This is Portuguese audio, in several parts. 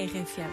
RFM.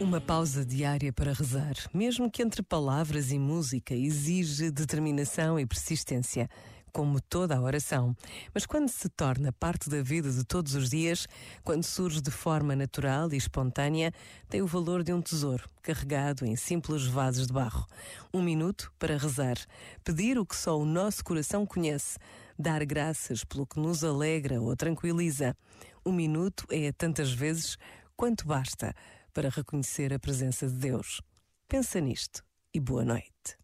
Uma pausa diária para rezar, mesmo que entre palavras e música, exige determinação e persistência, como toda a oração. Mas quando se torna parte da vida de todos os dias, quando surge de forma natural e espontânea, tem o valor de um tesouro carregado em simples vasos de barro. Um minuto para rezar, pedir o que só o nosso coração conhece, dar graças pelo que nos alegra ou tranquiliza. Um minuto é tantas vezes quanto basta para reconhecer a presença de Deus. Pensa nisto e boa noite.